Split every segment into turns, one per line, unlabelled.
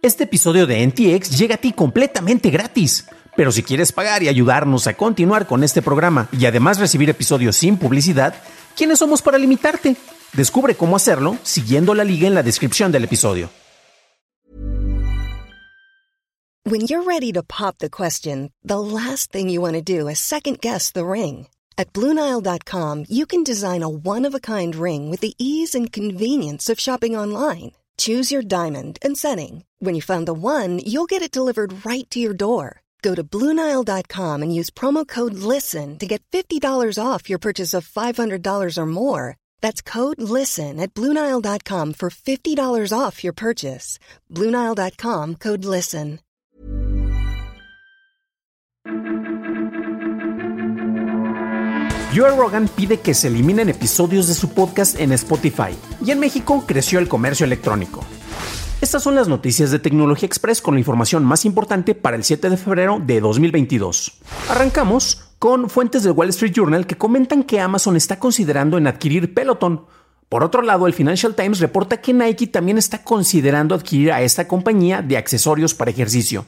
Este episodio de NTX llega a ti completamente gratis. Pero si quieres pagar y ayudarnos a continuar con este programa y además recibir episodios sin publicidad, ¿quiénes somos para limitarte? Descubre cómo hacerlo siguiendo la liga en la descripción del episodio.
When you're ready to pop the question, the last thing you want to do is second guess the ring. At Bluenile.com, you can design a one of a kind ring with the ease and convenience of shopping online. Choose your diamond and setting. When you find the one, you'll get it delivered right to your door. Go to Bluenile.com and use promo code LISTEN to get $50 off your purchase of $500 or more. That's code LISTEN at Bluenile.com for $50 off your purchase. Bluenile.com code LISTEN.
Joe Rogan pide que se eliminen episodios de su podcast en Spotify y en México creció el comercio electrónico. Estas son las noticias de Tecnología Express con la información más importante para el 7 de febrero de 2022. Arrancamos con fuentes del Wall Street Journal que comentan que Amazon está considerando en adquirir Peloton. Por otro lado, el Financial Times reporta que Nike también está considerando adquirir a esta compañía de accesorios para ejercicio.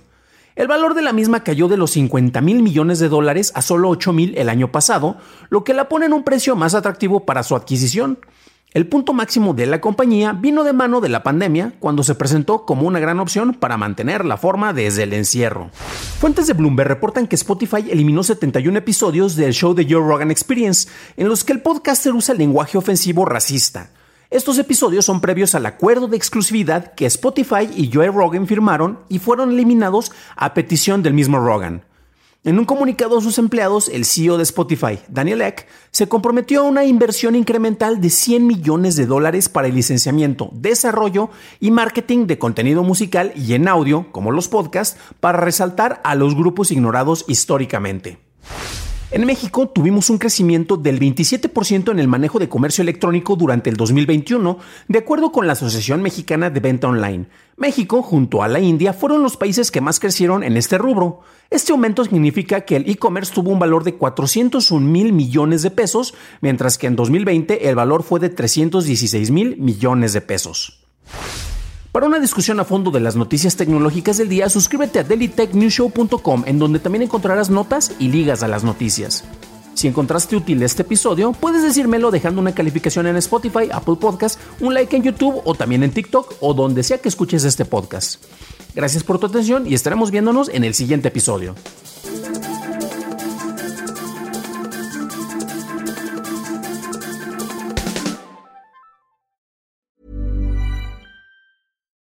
El valor de la misma cayó de los 50 mil millones de dólares a solo 8 mil el año pasado, lo que la pone en un precio más atractivo para su adquisición. El punto máximo de la compañía vino de mano de la pandemia cuando se presentó como una gran opción para mantener la forma desde el encierro. Fuentes de Bloomberg reportan que Spotify eliminó 71 episodios del show de Joe Rogan Experience en los que el podcaster usa lenguaje ofensivo racista. Estos episodios son previos al acuerdo de exclusividad que Spotify y Joe Rogan firmaron y fueron eliminados a petición del mismo Rogan. En un comunicado a sus empleados, el CEO de Spotify, Daniel Ek, se comprometió a una inversión incremental de 100 millones de dólares para el licenciamiento, desarrollo y marketing de contenido musical y en audio, como los podcasts, para resaltar a los grupos ignorados históricamente. En México tuvimos un crecimiento del 27% en el manejo de comercio electrónico durante el 2021, de acuerdo con la Asociación Mexicana de Venta Online. México, junto a la India, fueron los países que más crecieron en este rubro. Este aumento significa que el e-commerce tuvo un valor de 401 mil millones de pesos, mientras que en 2020 el valor fue de 316 mil millones de pesos. Para una discusión a fondo de las noticias tecnológicas del día, suscríbete a dailytechnewshow.com, en donde también encontrarás notas y ligas a las noticias. Si encontraste útil este episodio, puedes decírmelo dejando una calificación en Spotify, Apple Podcast, un like en YouTube o también en TikTok o donde sea que escuches este podcast. Gracias por tu atención y estaremos viéndonos en el siguiente episodio.